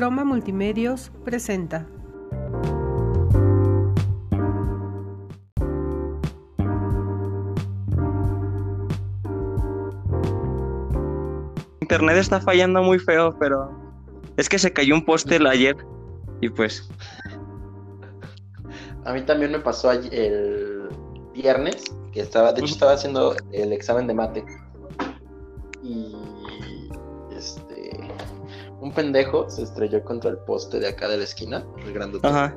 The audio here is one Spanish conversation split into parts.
Croma Multimedios presenta. Internet está fallando muy feo, pero es que se cayó un póster ayer y pues A mí también me pasó ayer- el viernes, que estaba, de hecho estaba haciendo el examen de mate. Un pendejo se estrelló contra el poste de acá de la esquina, el grandote, ajá.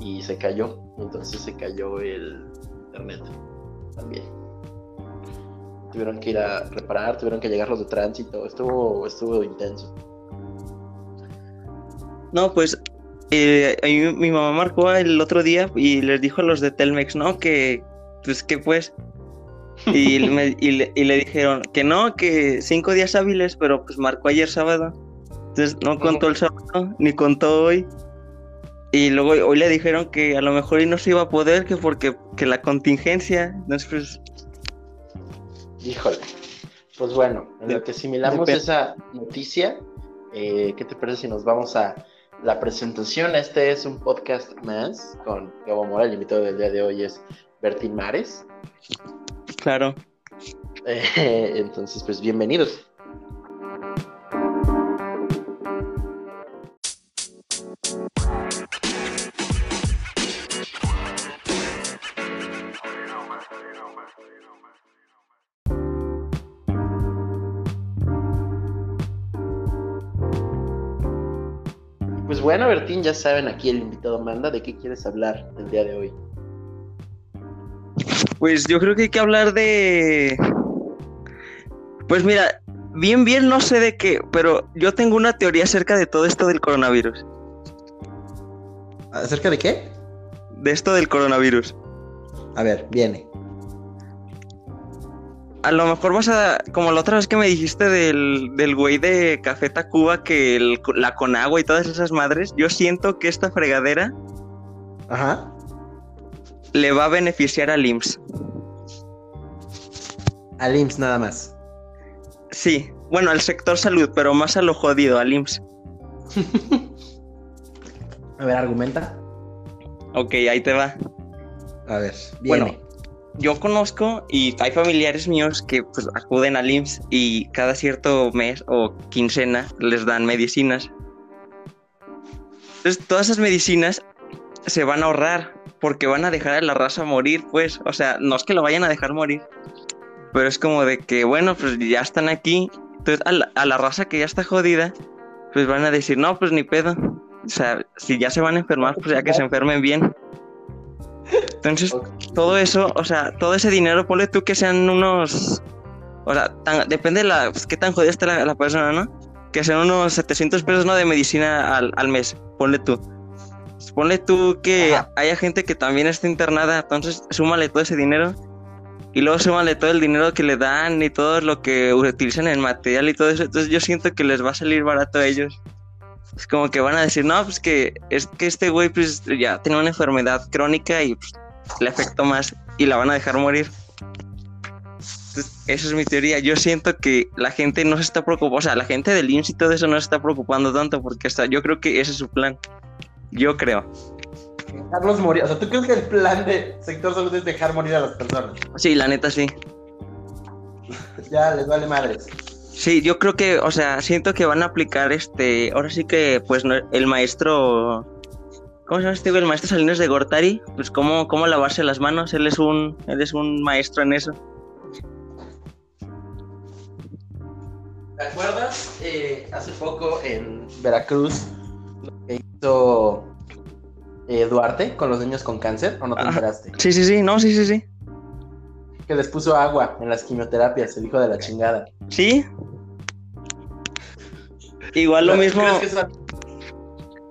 y se cayó. Entonces se cayó el internet también. Tuvieron que ir a reparar, tuvieron que llegar los de tránsito, estuvo, estuvo intenso. No, pues eh, a mí mi mamá marcó el otro día y les dijo a los de Telmex, ¿no? Que, pues que pues. Y, me- y le, y le dijeron que no, que cinco días hábiles, pero pues marcó ayer sábado. Entonces no contó el sábado, ni contó hoy. Y luego hoy le dijeron que a lo mejor hoy no se iba a poder, que porque que la contingencia. Entonces, pues, Híjole. Pues bueno, en De- lo que asimilamos de esa noticia, eh, ¿qué te parece si nos vamos a la presentación? Este es un podcast más con Gabo Mora. El invitado del día de hoy es Bertín Mares. claro. Eh, entonces, pues bienvenidos. Pues bueno, Bertín, ya saben, aquí el invitado manda. ¿De qué quieres hablar el día de hoy? Pues yo creo que hay que hablar de. Pues mira, bien, bien, no sé de qué, pero yo tengo una teoría acerca de todo esto del coronavirus. ¿Acerca de qué? De esto del coronavirus. A ver, viene. A lo mejor vas a. Como la otra vez que me dijiste del, del güey de Café Tacuba, que el- la Conagua y todas esas madres, yo siento que esta fregadera Ajá. le va a beneficiar al IMSS. Al IMSS nada más. Sí, bueno, al sector salud, pero más a lo jodido, al IMSS. A ver, argumenta. Ok, ahí te va. A ver, Bueno, viene. Yo conozco y hay familiares míos que pues, acuden al IMSS y cada cierto mes o quincena les dan medicinas. Entonces, todas esas medicinas se van a ahorrar porque van a dejar a la raza morir, pues. O sea, no es que lo vayan a dejar morir, pero es como de que, bueno, pues ya están aquí. Entonces, a la, a la raza que ya está jodida, pues van a decir, no, pues ni pedo. O sea, si ya se van a enfermar, pues ya que se enfermen bien. Entonces, Ok. todo eso, o sea, todo ese dinero, ponle tú que sean unos. O sea, tan- depende de la, pues, qué tan jodida esté la, la persona, ¿no? Que sean unos 700 pesos, ¿no? De medicina al, al mes, ponle tú. Ponle tú que Ajá. haya gente que también esté internada, entonces súmale todo ese dinero. Y luego súmale todo el dinero que le dan y todo lo que utilizan en material y todo eso. Entonces yo siento que les va a salir barato a ellos. Es como que van a decir, no, pues que es que este güey pues ya tiene una enfermedad crónica y pues, le afectó más y la van a dejar morir. Entonces, esa es mi teoría. Yo siento que la gente no se está preocupando, o sea, la gente del IMSS y todo eso no se está preocupando tanto porque está, yo creo que ese es su plan. Yo creo. Dejarlos morir. O sea, ¿tú crees que el plan de sector salud es dejar morir a las personas? Sí, la neta sí. Ya les vale madres. Sí, yo creo que, o sea, siento que van a aplicar este, ahora sí que, pues, no- el maestro, ¿cómo se llama este? El maestro Salinas de Gortari, pues, cómo, cómo lavarse las manos, él es un, él es un maestro en eso. ¿Te acuerdas eh, hace poco en Veracruz lo que hizo eh, Duarte con los niños con cáncer? ¿O no te enteraste? Sí, sí, sí, no, sí, sí, sí. Que les puso agua en las quimioterapias, el hijo de la chingada. Sí. Igual lo ¿Tú mismo, crees que es,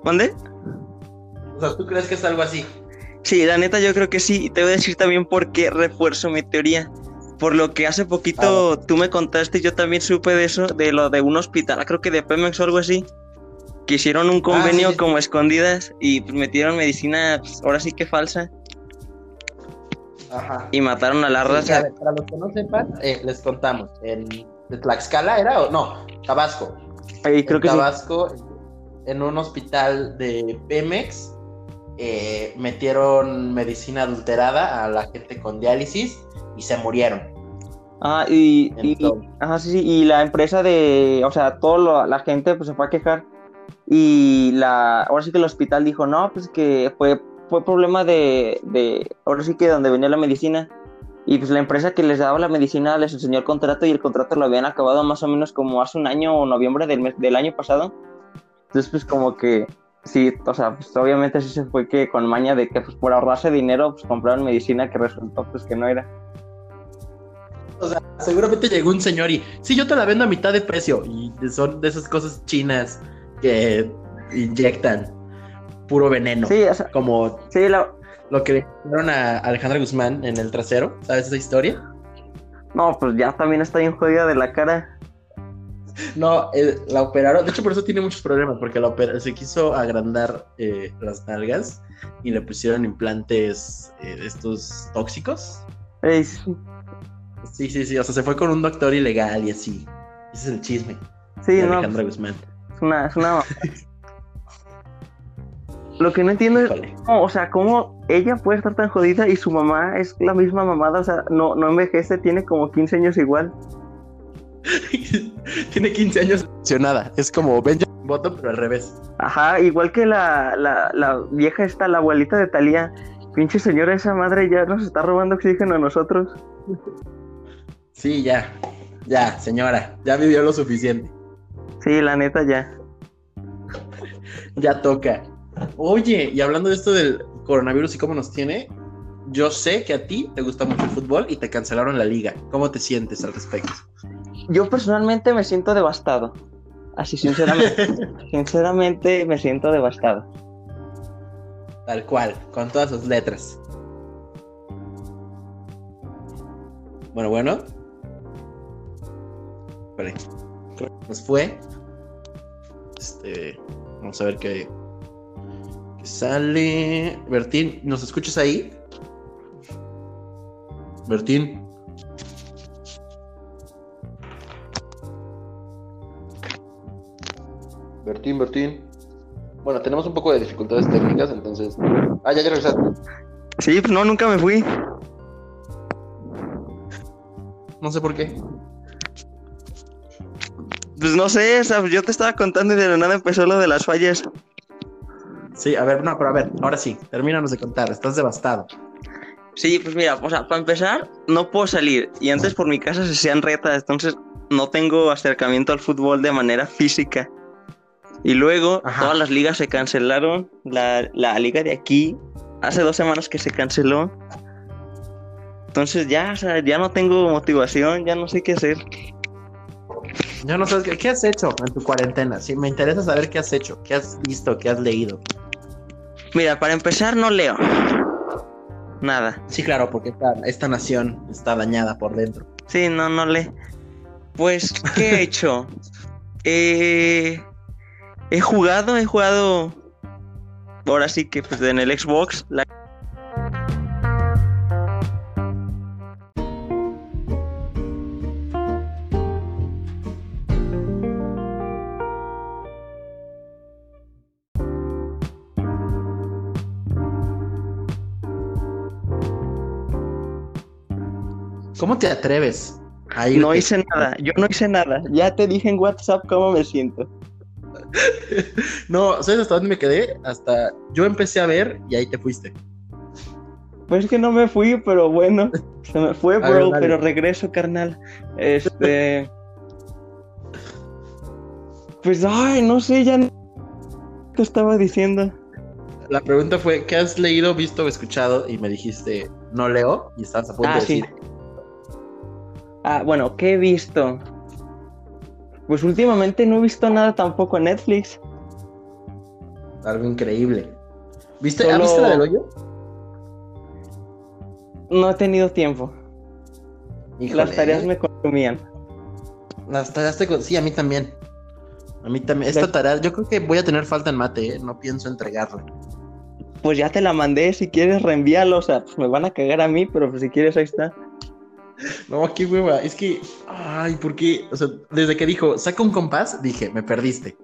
¿mande? o sea, ¿tú crees que es algo así? Sí, la neta yo creo que sí. Y te voy a decir también por qué refuerzo mi teoría. Por lo que hace poquito tú me contaste, yo también supe de eso, de lo de un hospital, creo que de Pemex o algo así, que hicieron un convenio sí, sí. como escondidas y metieron medicina, pues, ahora sí que falsa, Ajá. y mataron a la Sí, raza. a ver, para los que no sepan, eh, les contamos. En de Tlaxcala era o no, Tabasco. Ay, creo en que sí. Tabasco, en un hospital de Pemex eh, metieron medicina adulterada a la gente con diálisis y se murieron. Ah, y, ajá, sí, sí, y la empresa de, o sea, toda la gente pues se fue a quejar y la, ahora sí que el hospital dijo, no, pues que fue, fue problema de, de, ahora sí que donde venía la medicina y pues la empresa que les daba la medicina les enseñó el contrato y el contrato lo habían acabado más o menos como hace un año o noviembre del, mes, del año pasado. Entonces pues como que sí, o sea, pues obviamente sí se fue que con maña de que pues por ahorrarse dinero pues compraron medicina que resultó pues que no era. Seguramente llegó un señor y, sí, yo te la vendo a mitad de precio. Y son de esas cosas chinas que inyectan puro veneno. Sí, o sea, Como sí, la, lo que le hicieron a Alejandra Guzmán en el trasero. ¿Sabes esa historia? No, pues ya también está bien jodida de la cara. No, eh, la operaron. De hecho, por eso tiene muchos problemas, porque la se quiso agrandar eh, las nalgas y le pusieron implantes eh, estos tóxicos. Ey, sí, Sí, sí, sí. O sea, se fue con un doctor ilegal y así. Ese es el chisme sí, de no, Alejandra Guzmán. es una, es una... Lo que no entiendo es, cómo, o sea, cómo ella puede estar tan jodida y su mamá es la misma mamada, o sea, no, no envejece, tiene como 15 años igual. Tiene 15 años. Nada. Es como Benjamin Button, pero al revés. Ajá, igual que la, la, la vieja esta, la abuelita de Talía. Pinche señora, esa madre ya nos está robando oxígeno a nosotros. Sí, ya. Ya, señora. Ya vivió lo suficiente. Sí, la neta ya. Ya toca. Oye, y hablando de esto del coronavirus y cómo nos tiene, yo sé que a ti te gusta mucho el fútbol y te cancelaron la liga. ¿Cómo te sientes al respecto? Yo personalmente me siento devastado. Así, sinceramente. sinceramente me siento devastado. Tal cual, con todas sus letras. Bueno, bueno. Que Nos fue. Este. Vamos a ver qué. Sale. Bertín, ¿nos escuchas ahí? Bertín. Bertín, Bertín. Bueno, tenemos un poco de dificultades técnicas, entonces. Ah, ya, ya regresaste. Sí, pues no, nunca me fui. No sé por qué. Pues no sé, o sea, yo te estaba contando y de la nada empezó lo de las fallas. Sí, a ver, no, pero a ver, ahora sí, termínanos de contar, estás devastado. Sí, pues mira, o sea, para empezar, no puedo salir. Y antes por mi casa se hacían retas, entonces no tengo acercamiento al fútbol de manera física. Y luego Ajá. todas las ligas se cancelaron. La, la liga de aquí, hace dos semanas que se canceló. Entonces ya, o sea, ya no tengo motivación, ya no sé qué hacer. Ya no sabes, ¿qué, qué has hecho en tu cuarentena? Sí, me interesa saber qué has hecho, qué has visto, qué has leído. Mira, para empezar no leo. Nada. Sí, claro, porque esta, esta nación está dañada por dentro. Sí, no, no le. Pues, ¿qué he hecho? Eh, he jugado, he jugado. Ahora sí que pues en el Xbox. la- te atreves a irte? No hice nada, yo no hice nada. Ya te dije en WhatsApp cómo me siento. No, ¿sabes hasta dónde me quedé? Hasta yo empecé a ver y ahí te fuiste. Pues es que no me fui, pero bueno, se me fue, ver, bro, pero regreso, carnal. Este. Pues, ay, no sé, ya. no- ¿Qué estaba diciendo? La pregunta fue, ¿qué has leído, visto o escuchado? Y me dijiste, no leo, y estabas a punto Ah, de sí. decir, Ah, bueno, ¿qué he visto? Pues últimamente no he visto nada tampoco en Netflix. algo increíble. ¿Viste, Solo- ¿Has visto la del hoyo? No he tenido tiempo. Híjole, Las tareas me consumían. Las tareas te... con- Sí, a mí también. A mí también. Esta tarea, yo creo que voy a tener falta en mate, ¿eh? No pienso entregarla. Pues ya te la mandé, si quieres reenvíalo, o sea, pues me van a cagar a mí, pero pues si quieres ahí está. No, qué hueva. Es que, ay, ¿por qué? O sea, desde que dijo, saca un compás, dije, me perdiste.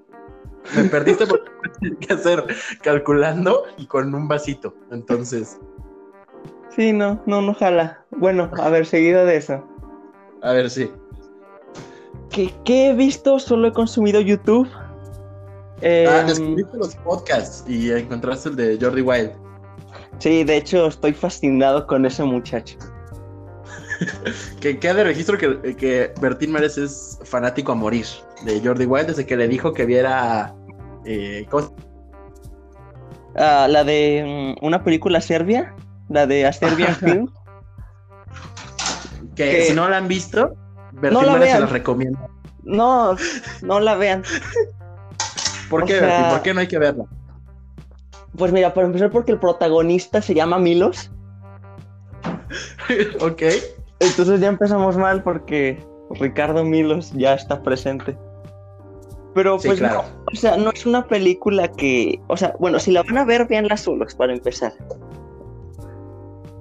me perdiste porque tenía que hacer calculando y con un vasito. Entonces, Sí, no, no, no jala. Bueno, a ver, seguido de eso. a ver, sí. ¿Qué, qué he visto? Solo he consumido YouTube. Ah, Em, descubriste los podcasts y encontraste el de Jordi Wild. sí, de hecho, estoy fascinado con ese muchacho. Que queda de registro que, que Bertín Márez es fanático a morir de Jordi Wild desde que le dijo que viera. Eh, ¿cómo se- Ah, la de mm, una película serbia, la de A Serbian Film. que Que- si no la han visto, Bertín la Márez se vean. las recomienda. No, no la vean. ¿Por O qué, sea- Bertín? ¿Por qué no hay que verla? Pues mira, por empezar, porque el protagonista se llama Milos. ok. Entonces ya empezamos mal porque Ricardo Milos ya está presente. Pero Sí, pues claro. no, o sea, no es una película que, o sea, bueno, si la van a ver, véanla solos para empezar.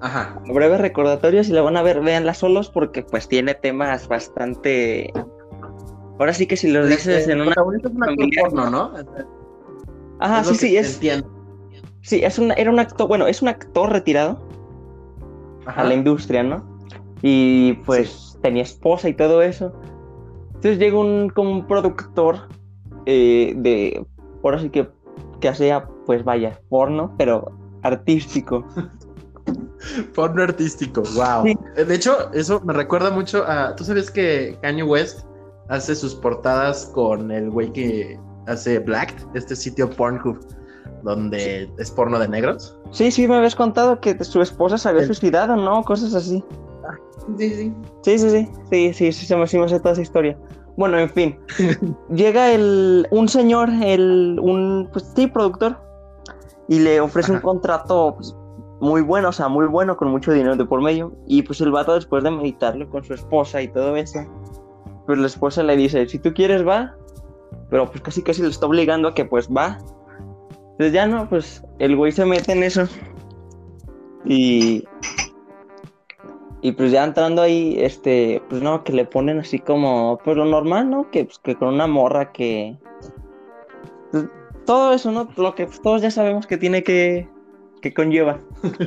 Ajá. Breve recordatorio, si la van a ver, véanla solos porque pues tiene temas bastante... Ahora sí que si los dices en una... es un porno, ¿no? Ajá, Es sí, sí, es, Entiendo. sí, es un, era un actor, bueno, es un actor retirado Ajá. a la industria, ¿no? Y pues tenía esposa y todo eso. Entonces llega un como un productor eh, de, ahora sí que, que hacía, pues vaya, porno, pero artístico. Porno artístico, wow. Sí. De hecho, eso me recuerda mucho a. ¿Tú sabes que Kanye West hace sus portadas con el güey que hace Black, este sitio Pornhub, donde es porno de negros? Sí, sí, me habías contado que su esposa se había El- suicidado, ¿no? Cosas así. Sí, sí. Sí, sí, sí, sí, sí, sí, se me, sí me toda esa historia. Bueno, en fin. Llega el, un señor, el, un, pues sí, productor, y le ofrece un Ajá. contrato pues, muy bueno, o sea, muy bueno, con mucho dinero de por medio. Y pues el vato, después de meditarlo con su esposa y todo eso, pues la esposa le dice, si tú quieres, va. Pero pues casi casi le está obligando a que pues va. Entonces ya no, pues el güey se mete en eso. Y y pues ya entrando ahí, este, pues no, que le ponen así como, pues lo normal, ¿no? Que, pues, que con una morra que... pues, todo eso, ¿no? Lo que pues, todos ya sabemos que tiene que... que conlleva.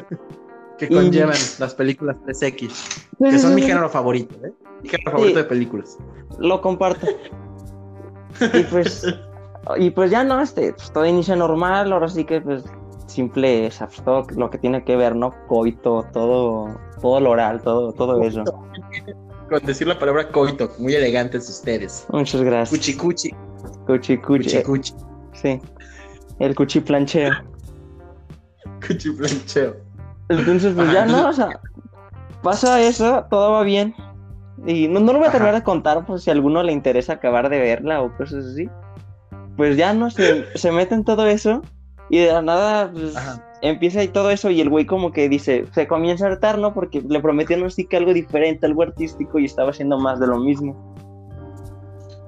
Que Y- conllevan las películas 3X, que son mi género favorito, ¿eh? Mi género favorito de películas. Lo comparto. Y pues... Y pues ya no, este, pues todo inicia normal, ahora sí que pues simple, pues, todo lo que tiene que ver, ¿no? Coito, todo, todo lo oral, todo, todo eso. Con decir la palabra coito, muy elegantes ustedes. Muchas gracias. Cuchi cuchi, Cuchi, cuchi. cuchi cuchi, Sí. El cuchiplancheo. cuchi plancheo. Entonces, pues ya no, o sea, pasa eso, todo va bien. Y no, no lo voy a terminar Ajá. de contar por si a alguno le interesa acabar de verla o cosas así. Pues ya no, se, se mete en todo eso y de la nada pues, empieza y todo eso y el güey como que dice, se comienza a hartar, ¿no? Porque le prometieron así que algo diferente, algo artístico y estaba haciendo más de lo mismo.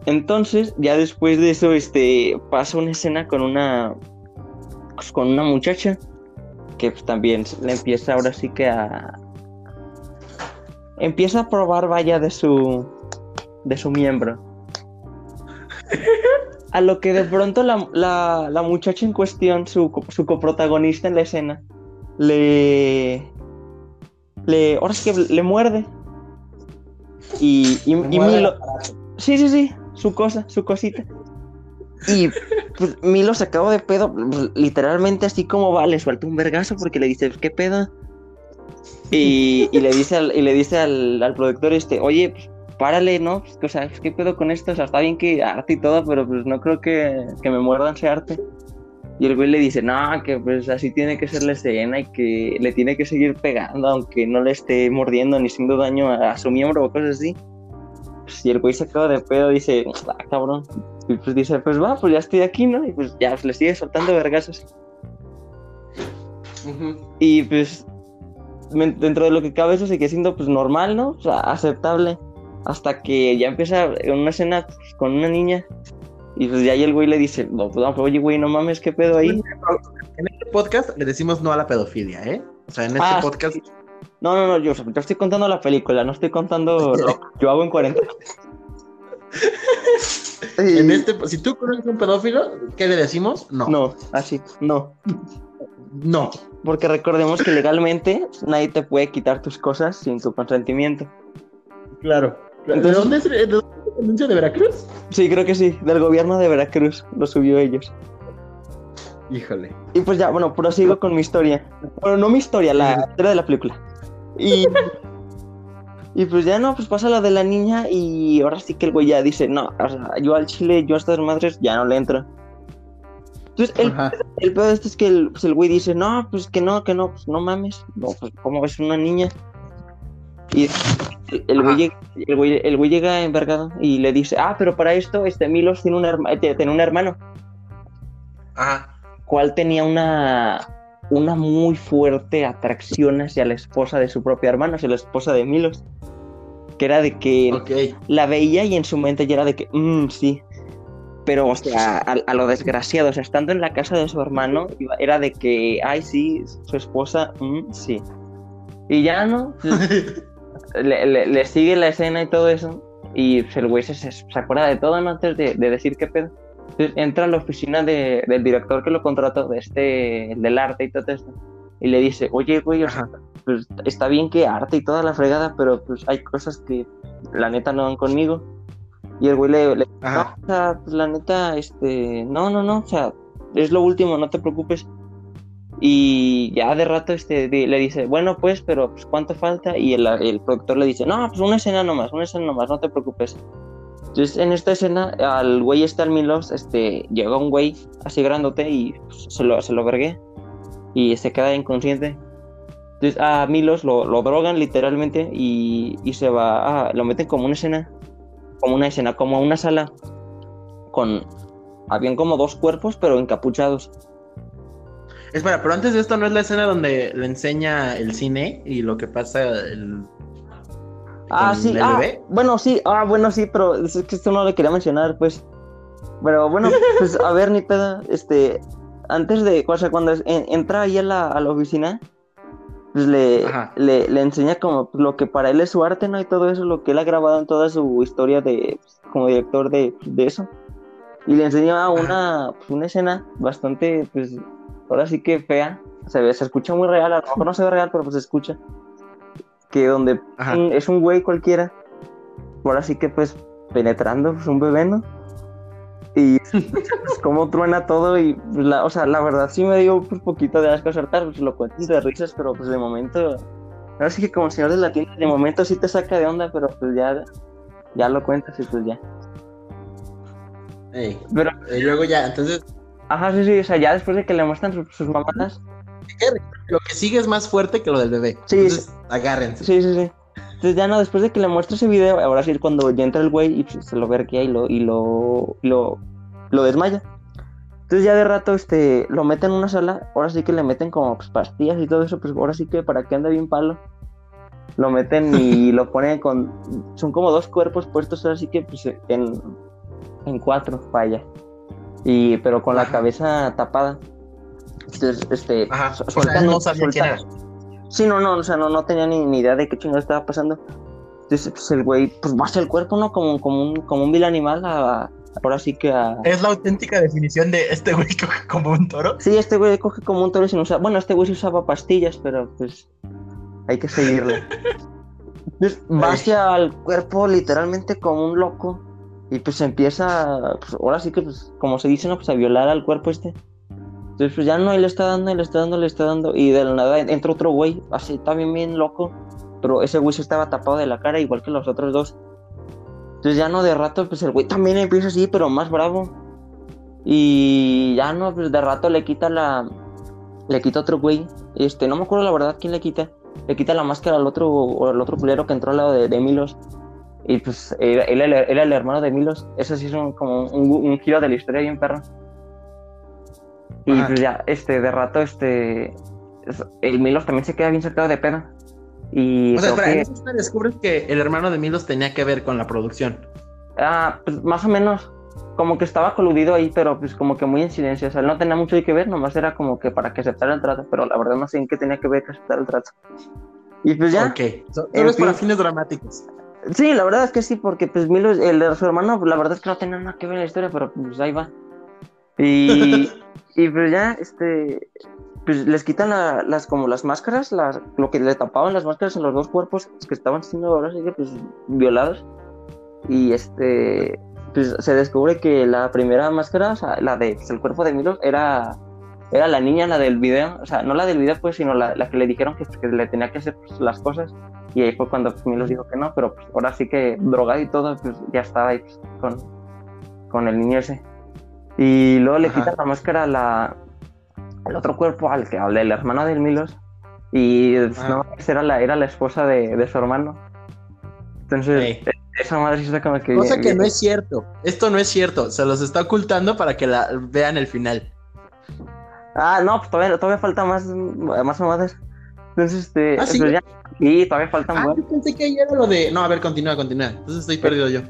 Entonces, ya después de eso, este, pasa una escena con una, pues, con una muchacha que pues, también le empieza ahora sí que a, empieza a probar vaya de su, de su miembro. A lo que de pronto la, la, la muchacha en cuestión, su, su coprotagonista en la escena, le, le, ahora sí que le muerde. Y, y, y Milo, Sí, sí, sí, su cosa, su cosita. Y pues Milo se acabó de pedo, pues, literalmente así como va, le suelta un vergazo porque le dice, ¿qué pedo? Y, y le dice al, y le dice al, al productor este, oye, pues, párale, ¿no? Pues, o sea, ¿qué pedo con esto? O sea, está bien que arte y todo, pero pues no creo que, que me muerdan ese arte. Y el güey le dice, no, que pues así tiene que ser la escena y que le tiene que seguir pegando, aunque no le esté mordiendo ni haciendo daño a, a su miembro o cosas así. Pues, y el güey se acaba de pedo, dice, ah, cabrón. Y pues dice, pues va, pues ya estoy aquí, ¿no? Y pues ya pues, le sigue soltando vergazos. Ujú. Y pues dentro de lo que cabe eso sigue siendo pues normal, ¿no? O sea, aceptable. Hasta que ya empieza en una escena con una niña. Y pues ya ahí el güey le dice, no, pues, no, oye güey, no mames, ¿qué pedo ahí? En este podcast le decimos no a la pedofilia, ¿eh? O sea, en este Ah, podcast sí. No, no, no, yo, yo estoy contando la película, no estoy contando lo que yo hago en cuarentena. En este, si tú conoces un pedófilo, ¿qué le decimos? No. No, así, no. No. Porque recordemos que legalmente nadie te puede quitar tus cosas sin tu consentimiento. Claro. Entonces- ¿De dónde es de dónde el anuncio de Veracruz? Sí, creo que sí, del gobierno de Veracruz, lo subió ellos. Híjole. Y pues ya, bueno, prosigo con mi historia. Bueno, no mi historia, la historia de la película. Y, y pues ya no, pues pasa lo de la niña y ahora sí que el güey ya dice, no, o sea, yo al chile, yo a estas madres ya no le entro. Entonces, el, el peor de esto es que el, pues el güey dice, no, pues que no, que no, pues no mames. No, pues ¿cómo ves una niña? Y el, güey, el, güey, el güey llega envergado y le dice, ah, pero para esto, este Milos tiene un, herma- eh, tiene un hermano Ajá. cual tenía una, una muy fuerte atracción hacia la esposa de su propio hermano, hacia la esposa de Milos. Que era de que Ok. la veía y en su mente ya era de que, "Mm, sí. Pero, o sea, a, a lo desgraciado, o sea, estando en la casa de su hermano, era de que, ay, sí, su esposa, mm, sí. Y ya no, pues, le, le- le sigue la escena y todo eso. Y el güey se, se, se acuerda de todo antes de, de decir qué pedo. Entonces entra a la oficina de- del director que lo contrató, de este, del arte y todo esto. Y le dice, oye, güey, o sea, pues, está bien que arte y toda la fregada, pero pues hay cosas que la neta no van conmigo. Y el güey le, le no, o sea, pues la neta, este, no, no, no, o sea, es lo último, no te preocupes. Y ya de rato este, le dice, bueno, pues, pero pues, ¿cuánto falta? Y el, el productor le dice, no, pues una escena nomás, una escena nomás, no te preocupes. Entonces, en esta escena, al güey este al Milos, este, llega un güey así grandote y pues, se lo, se lo vergué y se queda inconsciente. Entonces, a Milos lo, lo drogan literalmente y, y se va, a- lo meten como una escena, como una escena, como una sala con, habían como dos cuerpos pero encapuchados. Espera, pero antes de esto no es la escena donde le enseña el cine y lo que pasa el. Ah, sí, el ah, bebé. bueno, sí, ah, bueno, sí, pero es que esto no lo quería mencionar, pues. Pero bueno, pues a ver, ni pedo, este, antes de, o sea, cuando en- entra ahí a la, a la oficina, pues le, le, le enseña como lo que para él es su arte, ¿no? Y todo eso, lo que él ha grabado en toda su historia de, pues, como director de, de eso. Y le enseña una, pues, una escena bastante, pues, ahora sí que fea, se ve, se escucha muy real, a lo mejor no se ve real, pero pues se escucha. Que donde un- es un güey cualquiera, ahora sí que pues penetrando, pues un bebé, ¿no? Y pues, cómo truena todo y, pues, la, o sea, la verdad sí me dio un poquito de asco saltar, pues lo cuento de risas, pero pues de momento, ahora sí que como señor de la tienda, de momento sí te saca de onda, pero pues ya, ya lo cuentas y pues ya. Ey, Pero, y luego ya, entonces, ajá, sí, sí, o sea, ya después de que le muestran sus, sus mamadas, lo que sigue es más fuerte que lo del bebé. Sí, Entonces, agárrense. Sí, sí, sí. Entonces ya no, después de que le muestre ese video, ahora sí cuando ya entra el güey y pues, se lo verquea y lo, y lo, lo, lo desmaya. Entonces ya de rato este, lo meten en una sala, ahora sí que le meten como pues, pastillas y todo eso, pues ahora sí que para que ande bien palo. Lo meten y lo ponen con, son como dos cuerpos puestos ahora sí que pues en, en cuatro, vaya. Y, pero con la cabeza tapada. Entonces, este, Ajá. su- O sea, no sabía quién sueltan- Sí, no, no, o sea, no, no tenía ni, ni idea de qué chingado estaba pasando. Entonces, pues el güey, pues va hacia el cuerpo, ¿no? Como, como, un, como un vil animal, a, a- ahora sí que a... Es la auténtica definición de este güey coge como un toro. Sí, este güey coge como un toro sin usar... Bueno, este güey sí usaba pastillas, pero pues hay que seguirle. Entonces, va hacia el cuerpo literalmente como un loco y pues empieza, pues ahora sí que, pues, como se dice, ¿no? Pues a violar al cuerpo este. Entonces, pues ya no, y le está dando, y le está dando, le está dando. Y de la nada entra otro güey, así también bien loco. Pero ese güey se estaba tapado de la cara, igual que los otros dos. Entonces ya no, de rato, pues el güey también empieza así, pero más bravo. Y ya no, pues de rato le quita la. Le quita otro güey. Este, no me acuerdo la verdad quién le quita. Le quita la máscara al otro, o al otro culero que entró al lado de, de Milos. Y pues era, él era- era el hermano de Milos. Eso sí es un, como un, un giro de la historia bien perro. Y Ajá. pues ya, este, de rato, este. es- El Milos también se queda bien sacado de pedo. Y O sea, espera, en que- descubres que el hermano de Milos tenía que ver con la producción. Ah, pues más o menos. Como que estaba coludido ahí, pero pues como que muy en silencio. O sea, él no tenía mucho que ver, nomás era como que para que aceptara el trato, pero la verdad no sé en qué tenía que ver que aceptar el trato. Y pues ya, Ok. En Solo es para fin. fines dramáticos. Sí, la verdad es que sí, porque pues Milo, el de su hermano, pues, la verdad es que no tenía nada que ver en la historia, pero pues ahí va. Y, y pues ya, este, pues les quitan la- las como las máscaras, las, lo que le tapaban las máscaras en los dos cuerpos que estaban siendo ahora sí que pues violados. Y este, pues se descubre que la primera máscara, o sea, la de pues, el cuerpo de Milo, era, era la niña, la del video, o sea, no la del video, pues, sino la, la que le dijeron que, que le tenía que hacer pues, las cosas. Y ahí fue cuando pues, Milo dijo que no, pero pues, ahora sí que drogado y todo, pues ya estaba ahí pues, con, con el niño ese. Y luego le Ajá. quitan la máscara la, al otro cuerpo, al que al del hermano del Milos. Y pues, no, era la, era la esposa de, de su hermano. Entonces, Ey. esa madre está como que. Cosa que no es cierto. Esto no es cierto. Se los está ocultando para que la vean el final. Ah, no, pues todavía, todavía falta más, más mamadas. Entonces, este. ¿Ah, sí? pues ya. Sí, todavía faltan Ah, yo pensé que ahí era lo de. No, a ver, continúa, continúa. Entonces estoy perdido yo.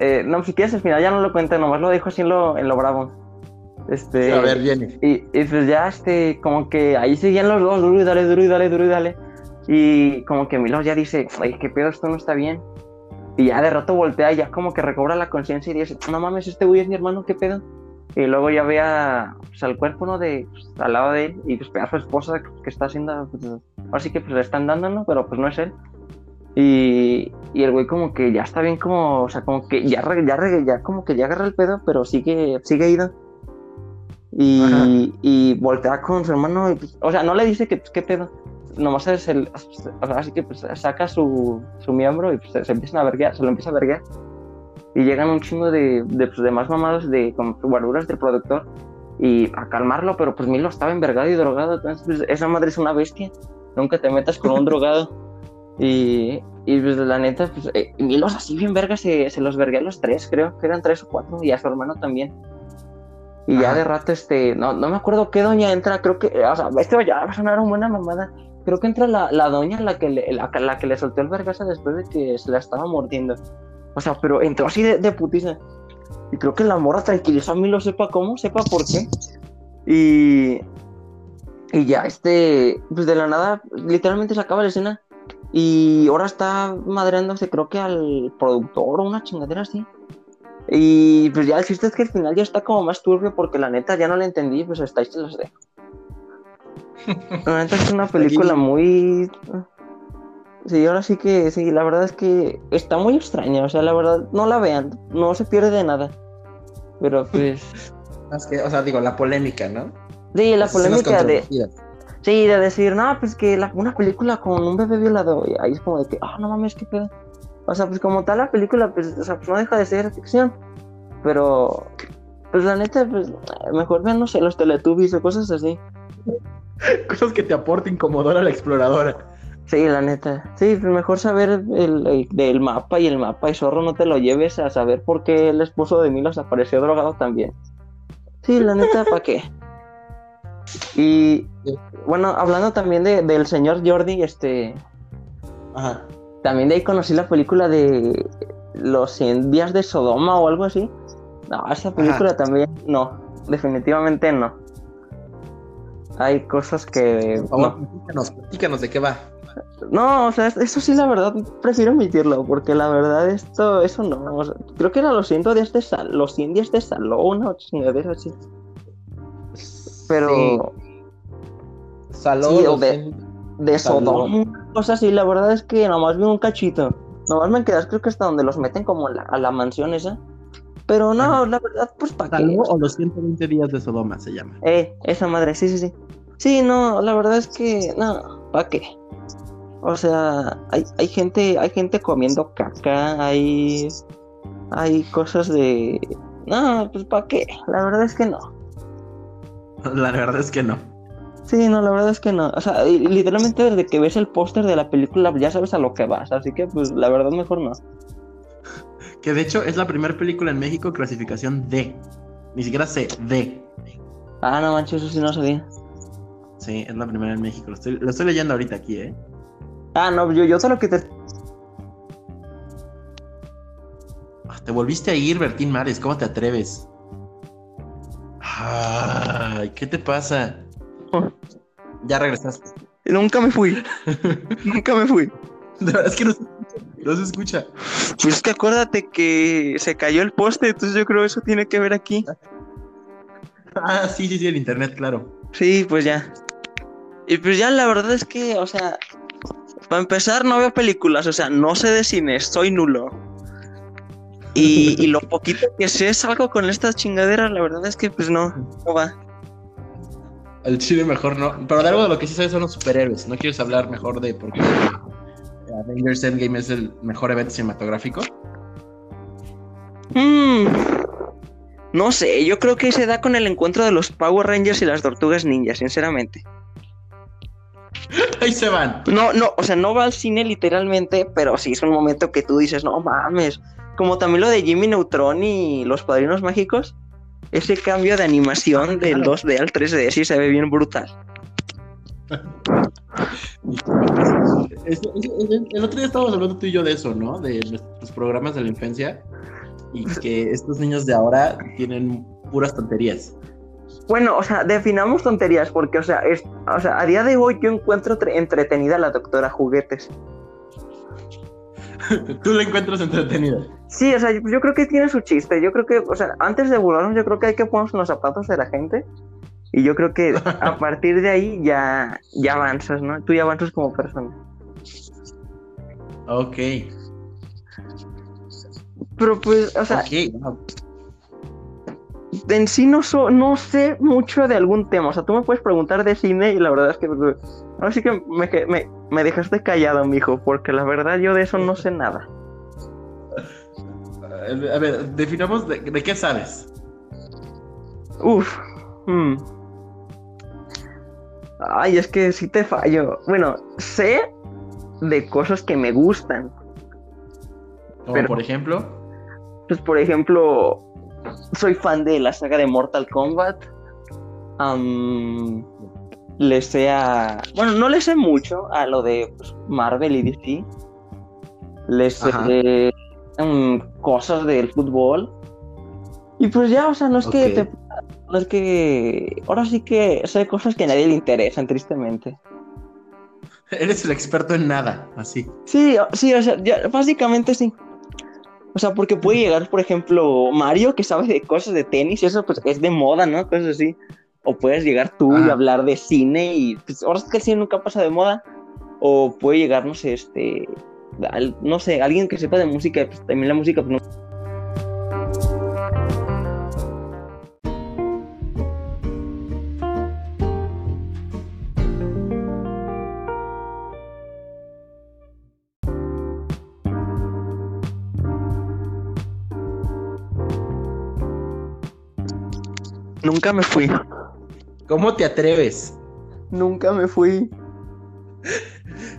Eh, no, si quieres, al final ya no lo cuento, nomás lo dejo así en lo, en lo bravo. Este. A ver, viene. Y, y pues ya, este, como que ahí seguían los dos, duro y dale, duro y dale, duro y dale. Y como que Milos ya dice, ay, qué pedo, esto no está bien. Y ya de rato voltea y ya como que recobra la conciencia y dice, no mames, este güey es mi hermano, qué pedo. Y luego ya ve a, pues, al cuerpo, ¿no? De, pues, al lado de él y pues a su esposa que, que está haciendo, pues, ahora sí que pues le están dando, ¿no? Pero pues no es él. Y, y el güey como que ya está bien como, o sea, como que ya, ya, ya como que ya agarra el pedo, pero sigue, sigue ido. Y, Ajá. y voltea con su hermano, y, pues, o sea, no le dice que pues, qué pedo. Nomás es el, o sea, así que pues, saca su, su miembro y pues, se, se empiezan a verguear, se lo empieza a verguear. Y llegan un chingo de, de, pues, de más mamados de como guaruras del productor y a calmarlo, pero pues Milo estaba envergado y drogado, entonces pues, esa madre es una bestia. Nunca te metas con un drogado. Y, y pues la neta, pues eh, Milo así bien verga se, se los vergué a los tres, creo que eran tres o cuatro, y a su hermano también. Y ya Ajá. de rato, este, no, no me acuerdo qué doña entra, creo que, o sea, esto ya va a sonar una buena mamada. Creo que entra la, la doña la que, le, la, la que le soltó el vergazo después de que se la estaba mordiendo. O sea, pero entró así de, de putiza. Y creo que la morra tranquilizó a Milo, sepa cómo, sepa por qué. Y, y ya, este, pues de la nada, literalmente se acaba la escena. Y ahora está madreándose, creo que al productor o una chingadera así. Y pues ya el chiste es que al final ya está como más turbio porque la neta ya no la entendí, pues hasta ahí se los dejo. La neta es una película muy... Sí, ahora sí que sí, la verdad es que está muy extraña, o sea, la verdad, no la vean, no se pierde de nada. Pero pues... Más que, o sea, digo, la polémica, ¿no? Sí, la Las polémica de... Sí, de decir, no, pues que la- una película con un bebé violado, y ahí es como de que, ah, no mames, qué pedo. O sea, pues como tal la película, pues, o sea, pues no deja de ser ficción. Pero, pues la neta, pues, mejor vean, no sé, los Teletubbies o cosas así. Cosas que te aporten Comodora la exploradora. Sí, la neta. Sí, mejor saber el, el- del mapa y el mapa y zorro no te lo lleves a saber por qué el esposo de Milos apareció drogado también. Sí, la neta, ¿para qué? Y bueno, hablando también de, del señor Jordi, este, Ajá. también de ahí conocí la película de los 100 días de Sodoma o algo así. No, esa película también no, definitivamente no. Hay cosas que... Por no. favor, platícanos, platícanos de qué va. No, o sea, eso sí, la verdad, prefiero omitirlo, porque la verdad, esto, eso no. o sea, creo que era los 100 días de sal, los 100 días de salón o chingadera así. Pero Sí. Salón. Sí, o de- de. Sodoma, cosas así, la verdad es que nomás vi un cachito. Nomás me quedas, creo que hasta donde los meten como a la, a la mansión esa. Pero no, Ajá. la verdad, pues para qué. O los 120 días de Sodoma se llama. Eh, esa madre, sí, sí, sí. Sí, no, la verdad es que, no, ¿para qué? O sea, hay, hay gente, hay gente comiendo caca, hay, hay cosas de, no, pues ¿para qué? La verdad es que no. La verdad es que no. Sí, no, la verdad es que no. O sea, literalmente desde que ves el póster de la película ya sabes a lo que vas, así que pues la verdad mejor no. Que de hecho es la primera película en México clasificación D. Ni siquiera C, D. Ah, no manches, eso sí no sabía. Sí, es la primera en México. Lo estoy, lo estoy leyendo ahorita aquí, ¿eh? Ah, no, yo, yo todo lo que te... Ah, Te volviste a ir, Bertín Mares. ¿Cómo te atreves? Ay, ¿qué te pasa? Ya regresaste. Nunca me fui. Nunca me fui. De verdad es que no se No se escucha. Pues es que acuérdate que se cayó el poste, entonces yo creo que eso tiene que ver aquí. Ah, sí, sí, sí, el internet, claro. Sí, pues ya. Y pues ya la verdad es que, o sea, para empezar no veo películas, o sea, no sé de cine, soy nulo. Y, y lo poquito que sé es algo con estas chingaderas, la verdad es que pues no, no va. Al chile mejor no. Pero de algo de lo que sí sabes son los superhéroes. ¿No quieres hablar mejor de por qué Avengers Endgame es el mejor evento cinematográfico? Mm, no sé, yo creo que se da con el encuentro de los Power Rangers y las Tortugas Ninja, sinceramente. Ahí se van. No, no, o sea, no va al cine literalmente, pero sí es un momento que tú dices, no mames. Como también lo de Jimmy Neutron y los Padrinos Mágicos. Ese cambio de animación del 2D al 3D sí se ve bien brutal. Es- es- es- el otro día estábamos hablando tú y yo de eso, ¿no? De nuestros programas de la infancia. Y que estos niños de ahora tienen puras tonterías. Bueno, o sea, definamos tonterías, porque, o sea, es, o sea, a día de hoy yo encuentro tre- entretenida a la doctora Juguetes. Tú la encuentras entretenida. Sí, o sea, yo, yo creo que tiene su chiste. Yo creo que, o sea, antes de burlarnos, yo creo que hay que ponernos los zapatos de la gente. Y yo creo que a partir de ahí ya, ya avanzas, ¿no? Tú ya avanzas como persona. Ok. Pero pues, o sea, ok. En sí no, so- no sé mucho de algún tema. O sea, tú me puedes preguntar de cine y la verdad es que ahora sí que me, me, me dejaste callado, mijo, porque la verdad yo de eso no sé nada. A ver, definamos de, de qué sabes. Uf. hmm. Ay, es que sí te fallo. Bueno, sé de cosas que me gustan. Como por ejemplo. Pues, por ejemplo, soy fan de la saga de Mortal Kombat. Am, le sé a... Bueno, no le sé mucho a lo de pues, Marvel y DC. Le sé Ajá. mm, cosas del fútbol. Y pues ya, o sea, no es que te... No es que... Ahora sí que sé cosas que a nadie le interesan, tristemente. Eres el experto en nada, así. Sí, sí, o sea, básicamente sí. O sea, porque puede llegar, por ejemplo, Mario, que sabe de cosas de tenis, y eso pues es de moda, ¿no? Cosas así. O puedes llegar tú y hablar de cine, y pues ahora es que el cine nunca pasa de moda. O puede llegar, no sé, este. al- no sé, alguien que sepa de música, pues también la música, pues no. Nunca me fui. ¿Cómo te atreves? Nunca me fui.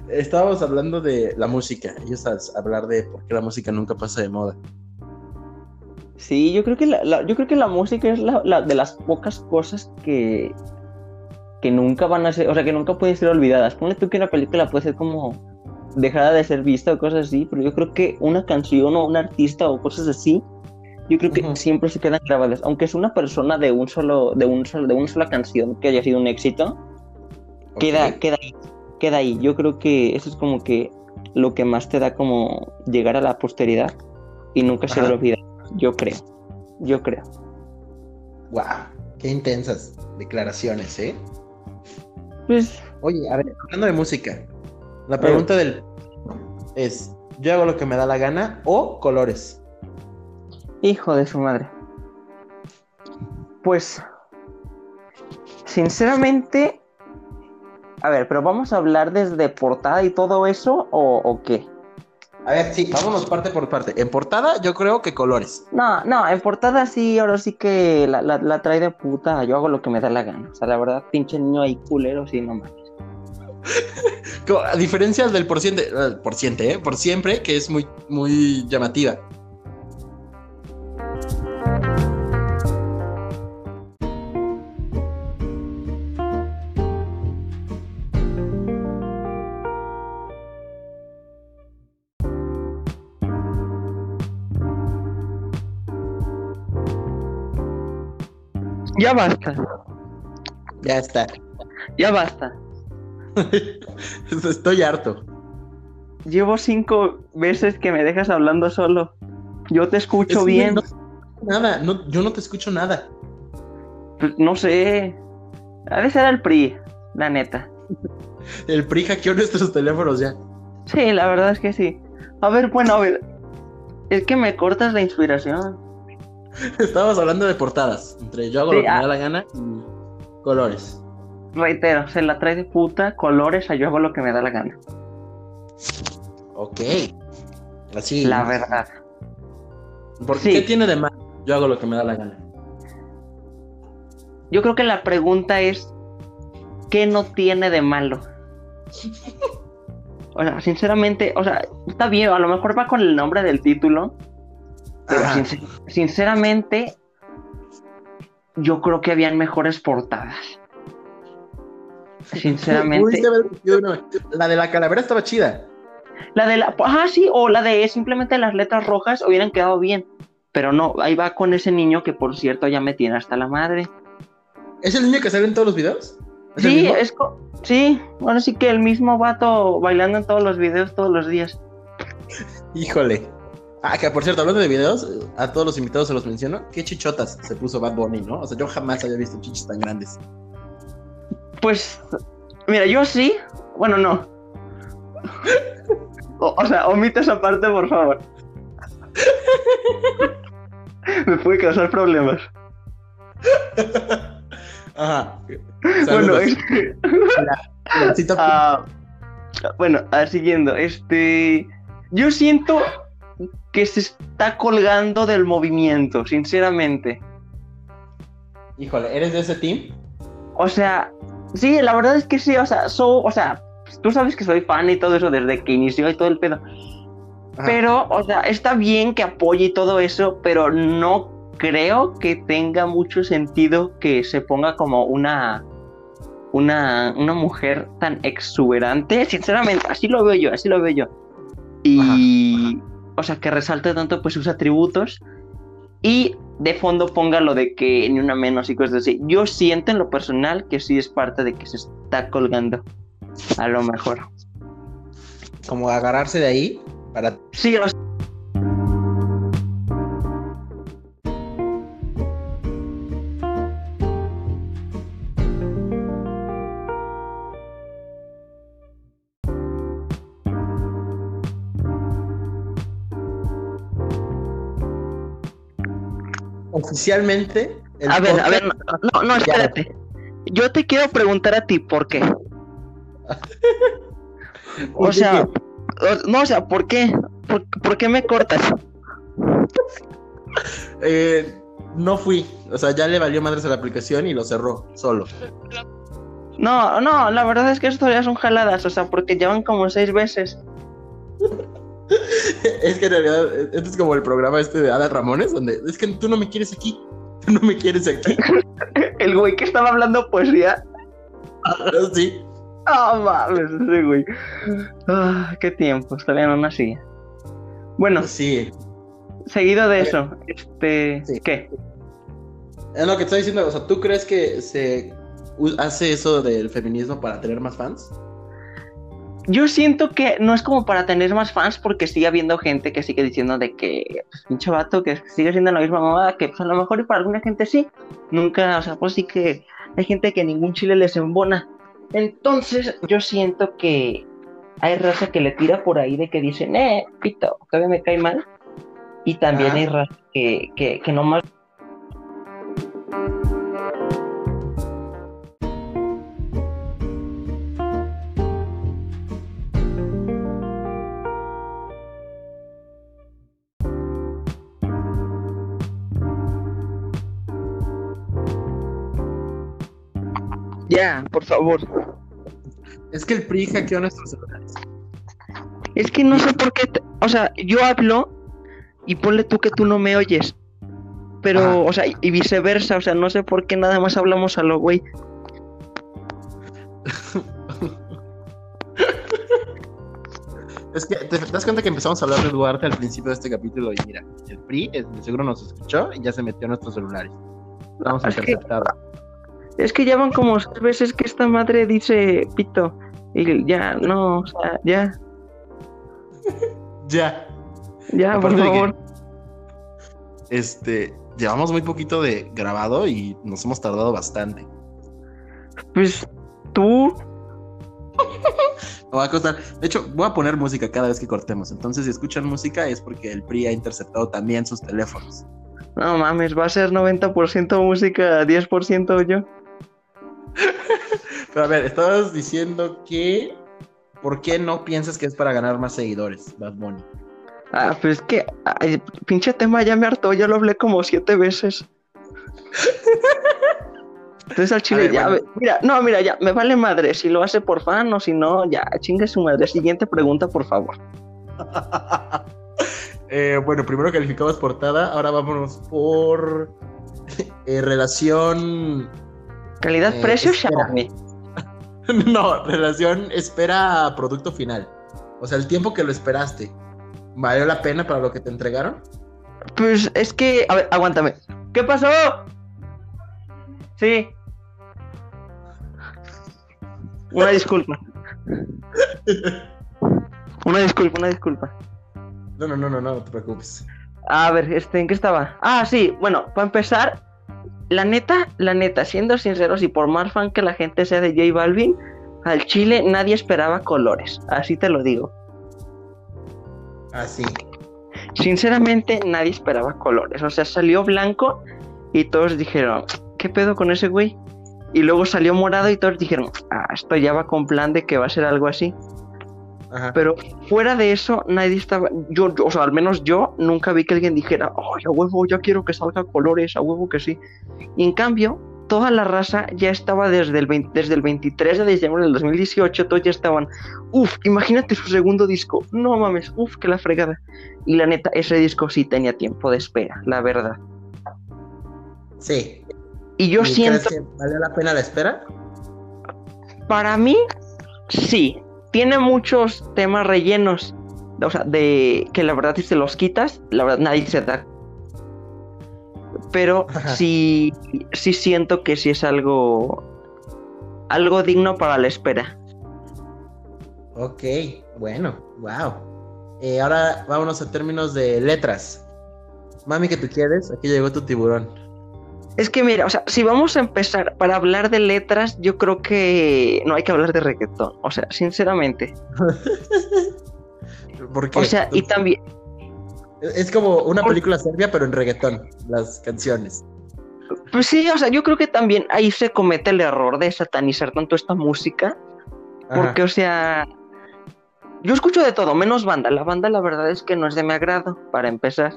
Estábamos hablando de la música. Ellos a hablar de por qué la música nunca pasa de moda. Sí, yo creo que la, la- yo creo que la música es la, la- de las pocas cosas que, que nunca van a ser, o sea, que nunca pueden ser olvidadas. Ponle tú que una película puede ser como dejada de ser vista o cosas así, pero yo creo que una canción o un artista o cosas así, yo creo que siempre se quedan grabadas. Aunque es una persona de un solo, de un solo, de una sola canción que haya sido un éxito, queda, queda ahí, queda ahí. Yo creo que eso es como que lo que más te da como llegar a la posteridad y nunca se Ajá. olvida. Yo creo, yo creo. Wow, qué intensas declaraciones, ¿eh? Pues Oye, a ver, hablando de música, la pregunta del es, ¿yo hago lo que me da la gana o colores? Hijo de su madre. Pues, sinceramente, a ver, pero vamos a hablar desde portada y todo eso o, o qué? A ver, sí, vámonos parte por parte. En portada, yo creo que colores. No, no, en portada sí, ahora sí que la, la, la trae de puta, yo hago lo que me da la gana. O sea, la verdad, pinche niño ahí culero, sí, no mames. A diferencia del por ciento, eh, por ciento, ¿eh? Por siempre, que es muy, muy llamativa. Ya basta, Ya está. ya basta. Estoy harto. llevo cinco veces que me dejas hablando solo. Yo te escucho Es bien. no- nada, no, yo no te escucho nada. Pues, no sé. A veces era el PRI, la neta. El PRI hackeó nuestros teléfonos ya. Sí, la verdad es que sí. A ver, bueno, a ver. Es que me cortas la inspiración. Estábamos hablando de portadas. Entre yo hago Sí, lo que ah. me da la gana y colores. Reitero, se la trae de puta, colores, a yo hago lo que me da la gana. Ok. Así. La verdad. ¿Por Sí. qué tiene de mal? Yo hago lo que me da la gana. Yo creo que la pregunta es, ¿qué no tiene de malo? O sea, sinceramente, o sea, está bien, a lo mejor va con el nombre del título, pero sincer- sinceramente, yo creo que habían mejores portadas. Sinceramente. La de la calavera estaba chida. La de la. Ah, sí, o la de simplemente las letras rojas hubieran quedado bien. Pero no, ahí va con ese niño que por cierto ya me tiene hasta la madre. ¿Es el niño que sale en todos los videos? ¿Es el Sí, es sí, ahora sí que el mismo vato bailando en todos los videos todos los días. Híjole. Ah, que por cierto, hablando de videos, a todos los invitados se los menciono. Qué chichotas se puso Bad Bunny, ¿no? O sea, yo jamás había visto chichis tan grandes. Pues, mira, yo sí, bueno, no. O, o sea, omite esa parte, por favor. Me puede causar problemas. Ajá. Bueno, es Cita- Ah, bueno, ah, siguiendo, este, yo siento que se está colgando del movimiento, sinceramente. Híjole, ¿eres de ese team? O sea, sí, la verdad es que sí, o sea, so- o sea, tú sabes que soy fan y todo eso desde que inició y todo el pedo. Ajá. Pero, o sea, está bien que apoye y todo eso, pero no creo que tenga mucho sentido que se ponga como una una, una mujer tan exuberante. Sinceramente, así lo veo yo, así lo veo yo. Y, o sea, que resalte tanto pues sus atributos y de fondo ponga lo de que ni una menos y cosas así. Yo siento en lo personal que sí es parte de que se está colgando. A lo mejor. Como agarrarse de ahí para... Sí, o Oficialmente... el A ver, a ver, no, no, espérate. Yo te quiero preguntar a ti por qué. O ¿Por sea, no, o sea, ¿por qué? ¿Por, por qué me cortas? Eh, no fui. O sea, ya le valió madres a la aplicación y lo cerró solo. No, no, la verdad es que esto ya son jaladas, o sea, porque llevan como seis veces. es que en realidad, este es como el programa este de Ada Ramones, donde es que tú no me quieres aquí. Tú no me quieres aquí. El güey que estaba hablando poesía. sí. Ah, mames, ese güey. Ah, qué tiempo, todavía no nací. Bueno, Sí. seguido de eso, este, Sí. ¿qué? Es lo que te estoy diciendo. O sea, ¿tú crees que se hace eso del feminismo para tener más fans? Yo siento que no es como para tener más fans porque sigue habiendo gente que sigue diciendo de que pues, pinche vato que sigue siendo la misma mamada que pues, a lo mejor y para alguna gente sí. Nunca, o sea, pues sí que hay gente que ningún chile les embona. Entonces yo siento que hay raza que le tira por ahí de que dicen, eh, pito, todavía me cae mal. Y también Ah. hay raza que, que, que nomás Ya, por favor. Es que el PRI hackeó nuestros celulares. Es que no sé por qué, te- o sea, yo hablo y ponle tú que tú no me oyes. Pero, Ajá. o sea, y viceversa, o sea, no sé por qué nada más hablamos a lo güey. Es que te das cuenta que empezamos a hablar de Duarte al principio de este capítulo y mira, el PRI de seguro nos escuchó y ya se metió a nuestros celulares. Vamos a Es que- interceptar. Es que ya van como seis veces que esta madre dice pito. Y ya, no, o sea, ya. ya. Ya, por que- favor. Este, llevamos muy poquito de grabado y nos hemos tardado bastante. Pues tú. Me va a costar. De hecho, voy a poner música cada vez que cortemos. Entonces, si escuchan música es porque el PRI ha interceptado también sus teléfonos. No mames, va a ser 90% música, 10% yo. Pero a ver, estabas diciendo que. ¿Por qué no piensas que es para ganar más seguidores, Bad Bunny? Ah, pues es que. ay, pinche tema ya me hartó, ya lo hablé como siete veces. Entonces al chile ver, ya. bueno. Mira, no, mira, ya, me vale madre. Si lo hace por fan o si no, ya, chingue su madre. Siguiente pregunta, por favor. Eh, bueno, primero calificamos portada, ahora vámonos por eh, relación. Calidad-precio, Eh. Xiaomi. no, relación espera producto final. O sea, el tiempo que lo esperaste, ¿valió la pena para lo que te entregaron? Pues es que. A ver, aguántame. ¿Qué pasó? Sí. Una disculpa. Una disculpa, una disculpa. No, no, no, no, no, no te preocupes. A ver, este, ¿en qué estaba? Ah, sí, bueno, para empezar, la neta, la neta, siendo sinceros y por más fan que la gente sea de J Balvin, al Chile nadie esperaba colores, así te lo digo. Así. Sinceramente, nadie esperaba colores, o sea, salió blanco y todos dijeron, ¿qué pedo con ese güey? Y luego salió morado y todos dijeron, ah, esto ya va con plan de que va a ser algo así. Ajá. Pero fuera de eso, nadie estaba. Yo, yo, o sea, al menos yo nunca vi que alguien dijera, ay, a huevo, ya quiero que salga colores, a huevo que sí. Y en cambio, toda la raza ya estaba desde el, 20 desde el 23 de diciembre del 2018, todos ya estaban, uff, imagínate su segundo disco, no mames, uff, que la fregada. Y la neta, ese disco sí tenía tiempo de espera, la verdad. Sí. Y yo ¿Y siento, ¿Crees que valió la pena la espera? para mí, sí, tiene muchos temas rellenos. O sea, de que la verdad si se los quitas, la verdad nadie se da. Pero Ajá. sí, sí siento que sí es algo, algo digno para la espera. Ok, bueno, wow. Eh, ahora vámonos a términos de letras. Mami, que tú quieres? Aquí llegó tu tiburón. Es que mira, o sea, si vamos a empezar para hablar de letras, yo creo que no hay que hablar de reggaetón. O sea, sinceramente. Porque O sea, y también, es como una película serbia, pero en reggaetón, las canciones. Pues sí, o sea, yo creo que también ahí se comete el error de satanizar tanto esta música, Ajá. porque, o sea, yo escucho de todo, menos banda. La banda, la verdad es que no es de mi agrado, para empezar.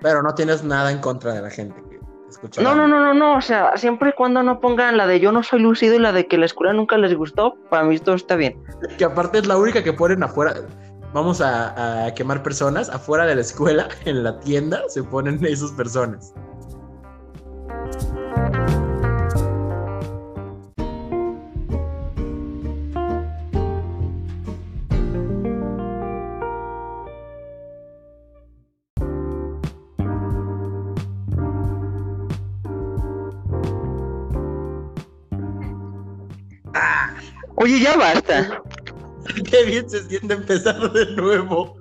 Pero no tienes nada en contra de la gente que escucha. No, no, no, no, no, o sea, siempre y cuando no pongan la de yo no soy lucido y la de que la escuela nunca les gustó, para mí todo está bien. Que aparte es la única que ponen afuera. Vamos a, a quemar personas afuera de la escuela, en la tienda, se ponen esas personas. Oye, ya basta, Qué bien se siente empezar de nuevo.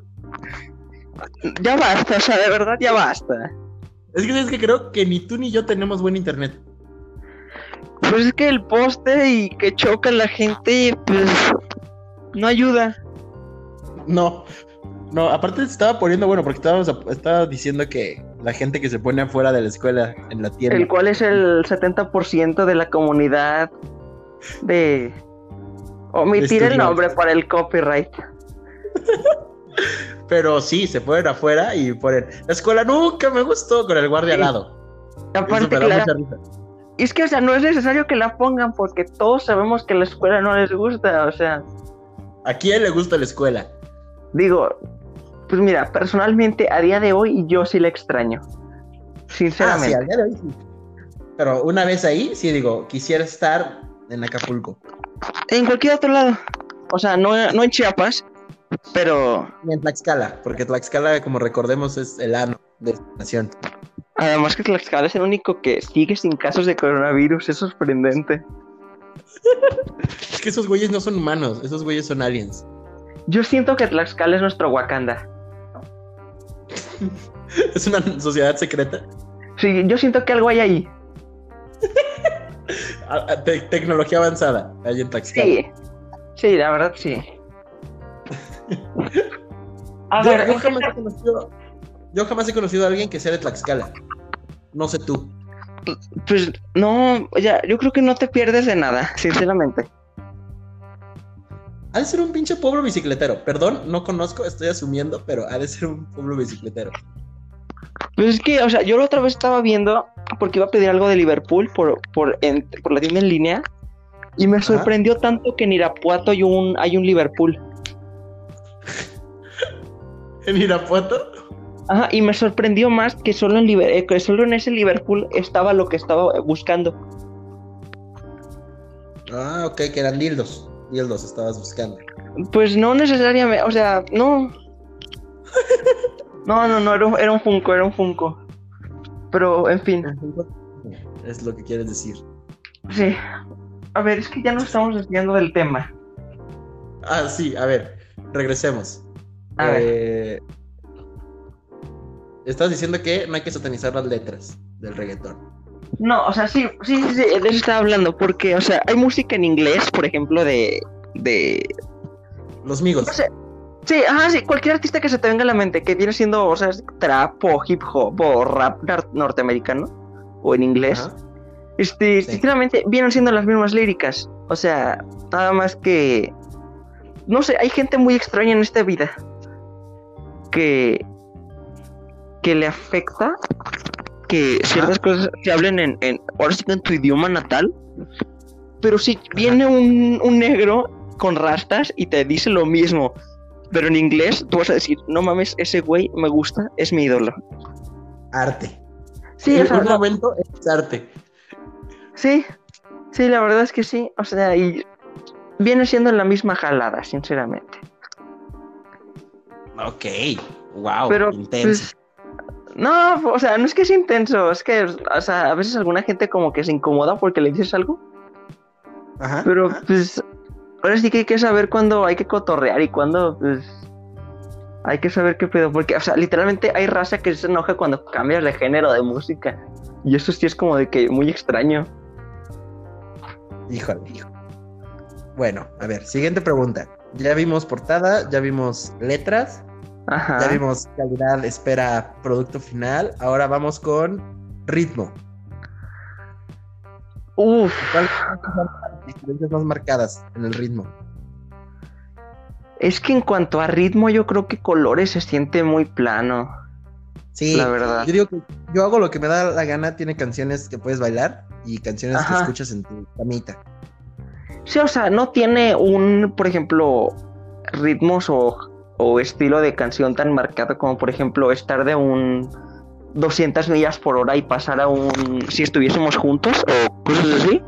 ya basta, o sea, de verdad ya basta. Es que es que creo que ni tú ni yo tenemos buen internet. Pues es que el poste y que choca la gente, pues no ayuda. No, no, aparte estaba poniendo, bueno, porque estábamos, estaba diciendo que la gente que se pone afuera de la escuela en la tienda. el cual es el 70% de la comunidad de omitir el nombre para el copyright. Pero sí, se ponen afuera y ponen, la escuela nunca me gustó con el guardia al lado. Aparte, claro, y es que, o sea, no es necesario que la pongan porque todos sabemos que la escuela no les gusta, o sea, ¿A quién le gusta la escuela? digo, pues mira, personalmente a día de hoy yo sí la extraño. Ah, Sinceramente. sí, al día de hoy sí. Pero una vez ahí, sí digo, quisiera estar en Acapulco. En cualquier otro lado. O sea, no, no en Chiapas, pero en Tlaxcala, porque Tlaxcala, como recordemos, es el ano de esta nación. además que Tlaxcala es el único que sigue sin casos de coronavirus, es sorprendente. Es que esos güeyes no son humanos, esos güeyes son aliens. Yo siento que Tlaxcala es nuestro Wakanda. Es una sociedad secreta. Sí, yo siento que algo hay ahí. Te- tecnología avanzada, ahí en Tlaxcala. Sí. Sí, la verdad sí. A Yo, ver, jamás he conocido, yo jamás he conocido a alguien que sea de Tlaxcala. No sé tú. pues no, ya, yo creo que no te pierdes de nada, sinceramente. Ha de ser un pinche pueblo bicicletero. Perdón, no conozco, estoy asumiendo, pero ha de ser un pueblo bicicletero. Pues es que, o sea, yo la otra vez estaba viendo, porque iba a pedir algo de Liverpool por, por, en- por la tienda en línea, y me sorprendió tanto que en Irapuato hay un, hay un Liverpool. ¿En Irapuato? Ajá, y me sorprendió más que solo en, Liber- eh, que solo en ese Liverpool estaba lo que estaba buscando. Ah, ok, que eran dildos. Dildos estabas buscando. Pues no necesariamente, o sea, no. No, no, no, era un, era un Funko, era un Funko. Pero, en fin, Es lo que quieres decir. sí. A ver, es que ya nos estamos desviando del tema. Ah, sí, a ver, regresemos. A ver. Eh, Estás diciendo que no hay que satanizar las letras del reggaetón. No, o sea, sí, sí, sí, de eso estaba hablando, porque, o sea, hay música en inglés, por ejemplo, de, de, Los migos. no sé, sí, ajá, sí, cualquier artista que se te venga a la mente, que viene siendo, o sea, trap o hip hop o rap norteamericano, o en inglés, Ajá. este, Sí. sinceramente, vienen siendo las mismas líricas, o sea, nada más que, no sé, hay gente muy extraña en esta vida, que, que le afecta que ciertas cosas se hablen en, en, ahora sí que en tu idioma natal, pero si viene un, un negro con rastas y te dice lo mismo, pero en inglés tú vas a decir, no mames, ese güey me gusta, es mi ídolo. Arte. Sí, o en sea, un no, momento es arte. sí, sí, la verdad es que sí, o sea, y viene siendo la misma jalada, sinceramente. Ok. Wow. pero, intenso. pues, no, o sea, no es que es intenso, es que, o sea, a veces alguna gente como que se incomoda porque le dices algo. Ajá. Pero pues ahora sí que hay que saber cuándo hay que cotorrear y cuándo pues hay que saber qué pedo, porque o sea, literalmente hay raza que se enoja cuando cambias de género de música. Y eso sí es como de que muy extraño. Híjole. Bueno, a ver, siguiente pregunta. Ya vimos portada, ya vimos letras, Ajá. ya vimos calidad, espera, producto final. Ahora vamos con ritmo. Uf, ¿Cuáles son las diferencias más marcadas en el ritmo? es que en cuanto a ritmo yo creo que Colores se siente muy plano, Sí, la verdad. yo digo que yo hago lo que me da la gana, tiene canciones que puedes bailar y canciones Ajá. que escuchas en tu camita. Sí, o sea, no tiene un, por ejemplo, ritmos o, o estilo de canción tan marcado como, por ejemplo, estar de un 200 millas por hora y pasar a un si estuviésemos juntos o cosas así.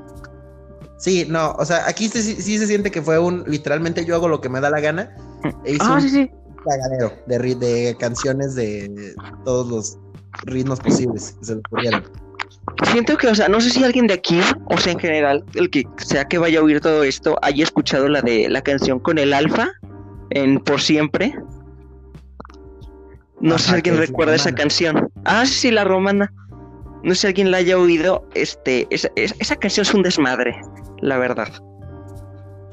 Sí, no, o sea, aquí sí, se siente que fue un, literalmente yo hago lo que me da la gana. E hice Ah, un sí, sí. cagadero de, canciones de todos los ritmos posibles que se le ocurrieron. Siento que, o sea, no sé si alguien de aquí, o sea, en general, el que sea que vaya a oír todo esto, haya escuchado la de la canción con el alfa en Por Siempre. No sé si alguien recuerda esa canción. Ah, sí, sí, la romana. No sé si alguien la haya oído. Este, esa, esa- esa canción es un desmadre, la verdad.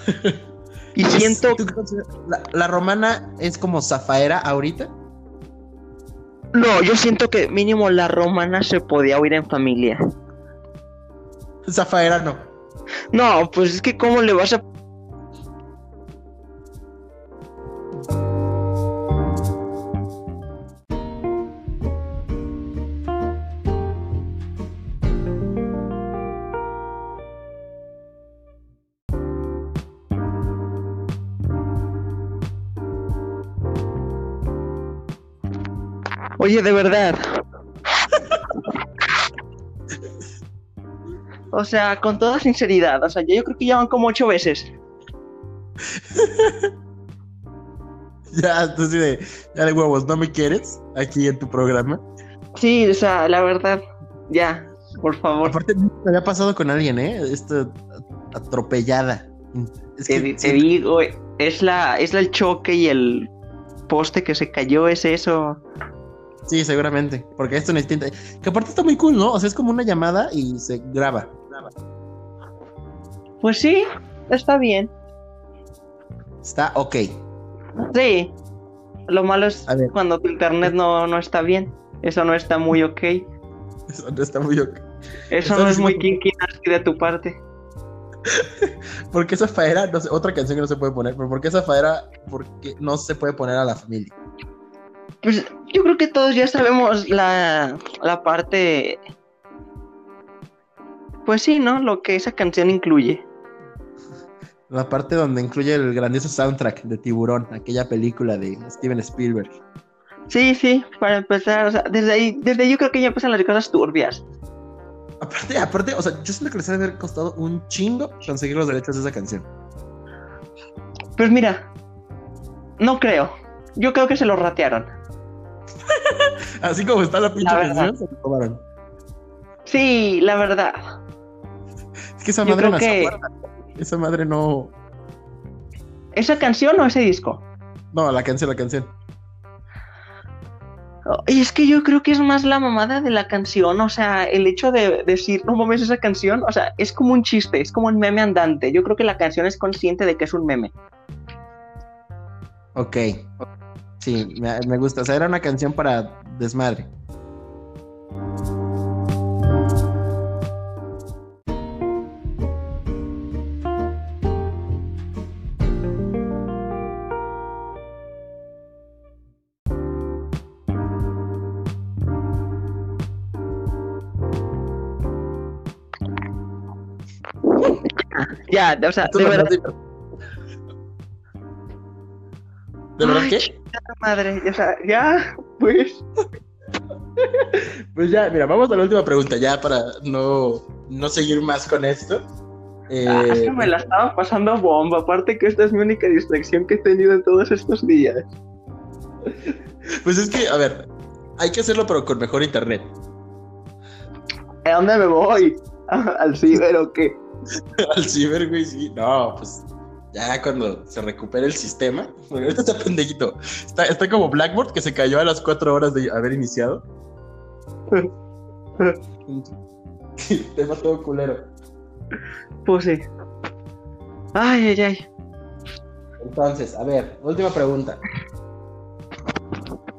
Y siento, ¿Tú? La, la romana es como Zafaera ahorita. no, yo siento que mínimo la romana se podía oír en familia. Zafaera no. No, pues es que cómo le vas a Oye, de verdad. O sea, con toda sinceridad, o sea, yo creo que ya van como ocho veces. Ya, entonces de, ya de huevos, ¿no me quieres? Aquí en tu programa. Sí, o sea, la verdad, ya, por favor. Aparte, me había pasado con alguien, ¿eh? Esto atropellada. Es Te, que te sí, digo, es la, es la el choque y el poste que se cayó, es eso. Sí, seguramente. Porque esto necesita. Que aparte está muy cool, ¿no? O sea, es como una llamada y se graba. Pues sí, está bien. Está ok. Sí. Lo malo es cuando tu internet no, no está bien. Eso no está muy ok. Eso no está muy ok. Eso Estás no es muy kinky nasty de tu parte. Porque esa faera, no sé, otra canción que no se puede poner, pero ¿por qué esa faera porque no se puede poner a la familia? Pues yo creo que todos ya sabemos la, la parte. Pues sí, ¿no? Lo que esa canción incluye. La parte donde incluye el grandioso soundtrack de Tiburón, aquella película de Steven Spielberg. Sí, sí, para empezar, o sea, desde ahí, desde ahí yo creo que ya empiezan las cosas turbias. Aparte, aparte, o sea, yo siento que les debe haber costado un chingo conseguir los derechos de esa canción. Pues mira, no creo. Yo creo que se lo ratearon. Así como está la pinche La canción, se lo tomaron. Sí, la verdad. Es que esa Yo madre nació que-. Esa madre no. ¿Esa canción o ese disco? No, la canción, la canción. Y es que yo creo que es más la mamada de la canción, o sea, el hecho de decir, no mames esa canción, o sea, es como un chiste, es como un meme andante. Yo creo que la canción es consciente de que es un meme. Ok. Sí, me gusta. O sea, era una canción para desmadre. Ya, o sea, de verdad. ¿De verdad qué? Madre, o sea, ya, pues. Pues ya, mira, vamos a la última pregunta, ya para no, no seguir más con esto. Eh, Ah, es que me la estaba pasando bomba, aparte que esta es mi única distracción que he tenido en todos estos días. Pues es que, a ver, hay que hacerlo, pero con mejor internet. ¿A dónde me voy? ¿Al ciber o qué? Al ciber, güey, sí. No, pues ya cuando se recupere el sistema. Porque ahorita está pendejito. Está, está como Blackboard que se cayó a las cuatro horas de haber iniciado. Tema todo culero. Pues sí. Ay, ay, ay. Entonces, a ver, última pregunta.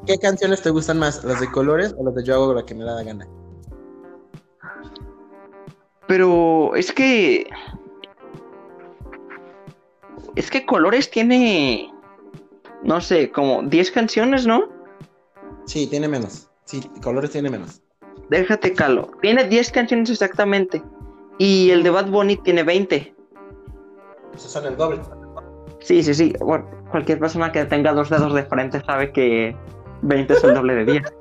¿Qué canciones te gustan más? ¿Las de colores o las de yo hago lo que me da la gana? Pero es que. Es que Colores tiene. No sé, como 10 canciones, ¿no? Sí, tiene menos. Sí, colores tiene menos. Déjate calo. Tiene 10 canciones exactamente. Y el de Bad Bunny tiene 20. Esos son el doble. Sí, sí, sí. Bueno, cualquier persona que tenga dos dedos de frente sabe que 20 es el doble de 10.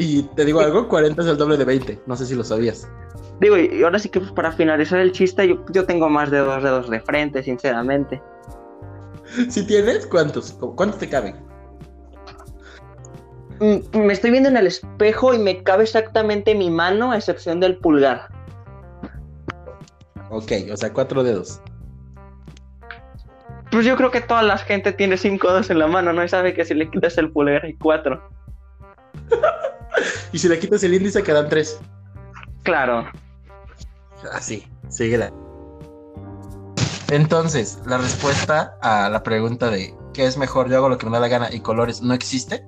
Y te digo algo, 40 es el doble de 20. No sé si lo sabías. Digo, y ahora sí que pues, para finalizar el chiste, yo, yo tengo más de dos dedos de frente, sinceramente. Si tienes, ¿cuántos? ¿Cuántos te caben? Mm, Me estoy viendo en el espejo y me cabe exactamente mi mano, a excepción del pulgar. Ok, o sea, cuatro dedos. Pues yo creo que toda la gente tiene cinco dedos en la mano, ¿no? Y sabe que si le quitas el pulgar hay cuatro. Y si le quitas el índice, quedan tres. Claro. Así, síguela. Entonces, la respuesta a la pregunta de ¿qué es mejor? Yo hago lo que me da la gana y colores no existe.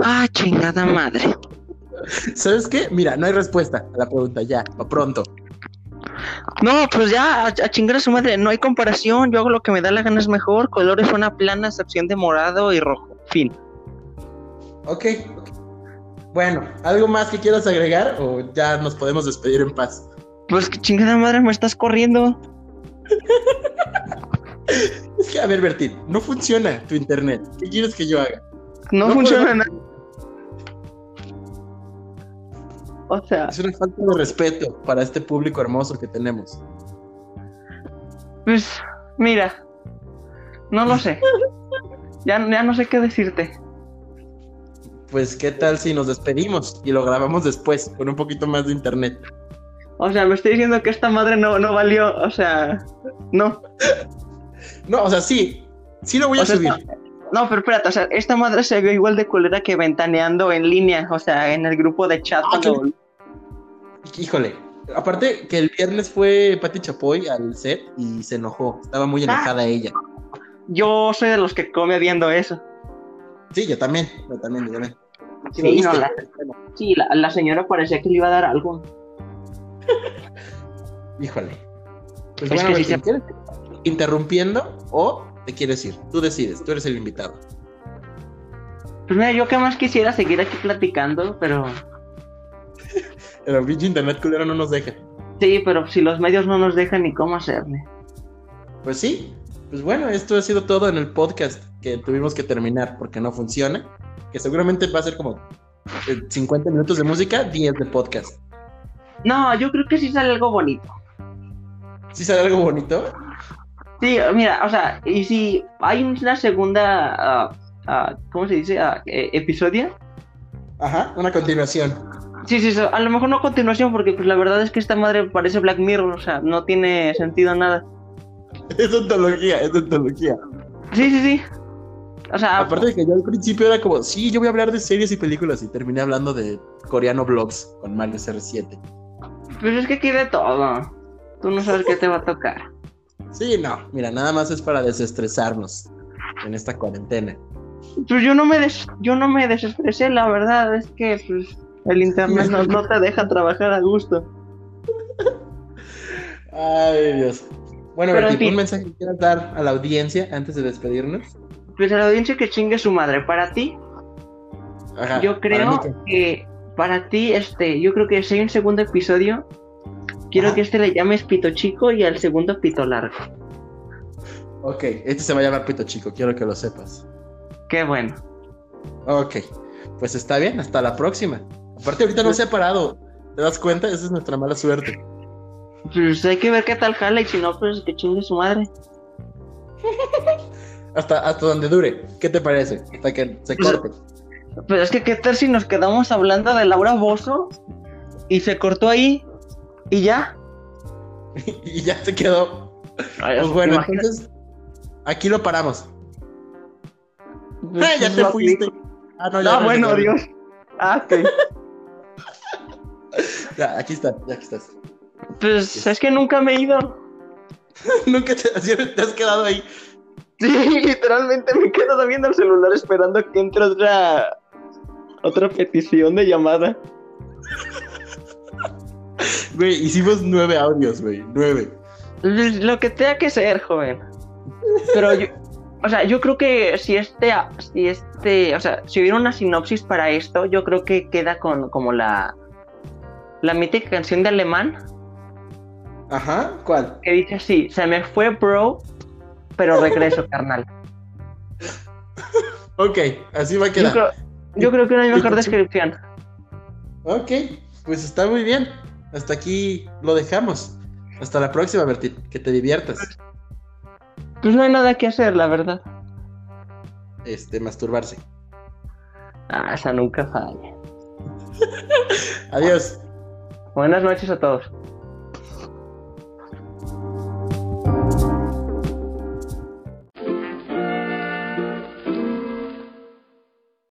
Ah, chingada madre. ¿Sabes qué? Mira, no hay respuesta a la pregunta, ya, o pronto. No, pues ya, a, a chingar a su madre, no hay comparación. Yo hago lo que me da la gana es mejor. Colores una plana, excepción de morado y rojo. Fin. Ok. Bueno, ¿algo más que quieras agregar o ya nos podemos despedir en paz? Pues que chingada madre me estás corriendo. Es que, a ver, Bertín, no funciona tu internet. ¿Qué quieres que yo haga? No, No funciona nada. O sea, Es una falta de respeto para este público hermoso que tenemos. pues, mira, no lo sé. Ya, ya no sé qué decirte. Pues, ¿qué tal si nos despedimos y lo grabamos después con un poquito más de internet? O sea, me estoy diciendo que esta madre no, no valió, o sea, no. No, o sea, sí. Sí lo voy a sea, subir. No, pero espérate, o sea, esta madre se vio igual de culera que ventaneando en línea, o sea, en el grupo de chat. Ah, cuando- Híjole. Aparte que el viernes fue Pati Chapoy al set y se enojó. Estaba muy enojada ella. Yo soy de los que come viendo eso. Sí, yo también. Yo también, yo también. Sí, no, la, sí la, la señora parecía que le iba a dar algo. Híjole. Pues Es bueno, que sí Martín, se- ¿quieres interrumpiendo o te quieres ir? Tú decides, tú eres el invitado. Pues mira, yo que más quisiera seguir aquí platicando, pero El pinche internet culero no nos deja. sí, pero si los medios no nos dejan ni cómo hacerle. Pues sí. Pues bueno, esto ha sido todo en el podcast que tuvimos que terminar porque no funciona. Que seguramente va a ser como eh, 50 minutos de música, 10 de podcast. No, yo creo que sí sale algo bonito. ¿Sí sale algo bonito? Sí, mira, o sea, y si hay una segunda, ah, ¿cómo se dice? Eh, episodio. Ajá, una continuación. Sí, sí, a lo mejor no continuación, porque pues la verdad es que esta madre parece Black Mirror, o sea, no tiene sentido nada. Es ontología, es ontología. Sí, sí, sí. O sea, Aparte de que yo al principio era como, sí, yo voy a hablar de series y películas y terminé hablando de coreano vlogs con Mario CR7. pues es que aquí de todo. Tú no sabes qué te va a tocar. Sí, no, mira, nada más es para desestresarnos en esta cuarentena. Pues yo no me des yo no me desestresé, la verdad es que pues el internet no, no te deja trabajar a gusto. Ay, Dios. Bueno, Pero, fin. un mensaje que quieras dar a la audiencia antes de despedirnos. Pues a la audiencia que chingue su madre. Para ti, Ajá, yo creo que para ti, este, yo creo que si hay un segundo episodio, quiero Ajá. que este le llames Pito Chico y al segundo Pito Largo. Ok, este se va a llamar Pito Chico, quiero que lo sepas. Qué bueno. Ok, pues está bien, hasta la próxima. Aparte, ahorita no se ha parado. ¿Te das cuenta? Esa es nuestra mala suerte. Pues hay que ver qué tal jala y si no, pues que chingue su madre. Hasta, hasta donde dure. ¿Qué te parece? Hasta que se Pues- corte. Pero es que qué tal si nos quedamos hablando de Laura Bozo y se cortó ahí y ya. y ya se quedó. Ay, Pues bueno, imagínate. entonces aquí lo paramos. Pues, Ah, ya pues, te lo fuiste. Ah, no, ya Ah, no, bueno, ya. Dios. Ah, ok. Ya, aquí estás, ya aquí estás. Pues es que nunca me he ido. Nunca te, te has quedado ahí. Sí, literalmente me he quedado viendo el celular esperando que entre otra otra petición de llamada. Güey, hicimos nueve audios, güey. Nueve. Lo que tenga que ser, joven. Pero yo, o sea, yo creo que si este, si este, o sea, si hubiera una sinopsis para esto, yo creo que queda con como la la mítica canción de alemán Ajá, ¿cuál? que dice así, se me fue bro, pero regreso, carnal. Ok, así va a Yo quedar. creo, yo creo que no hay mejor descripción. Ok, pues está muy bien. Hasta aquí lo dejamos. Hasta la próxima, Bertín. Que te diviertas. Pues no hay nada que hacer, la verdad. Este, masturbarse. Ah, esa nunca falla. Adiós. Buenas noches a todos.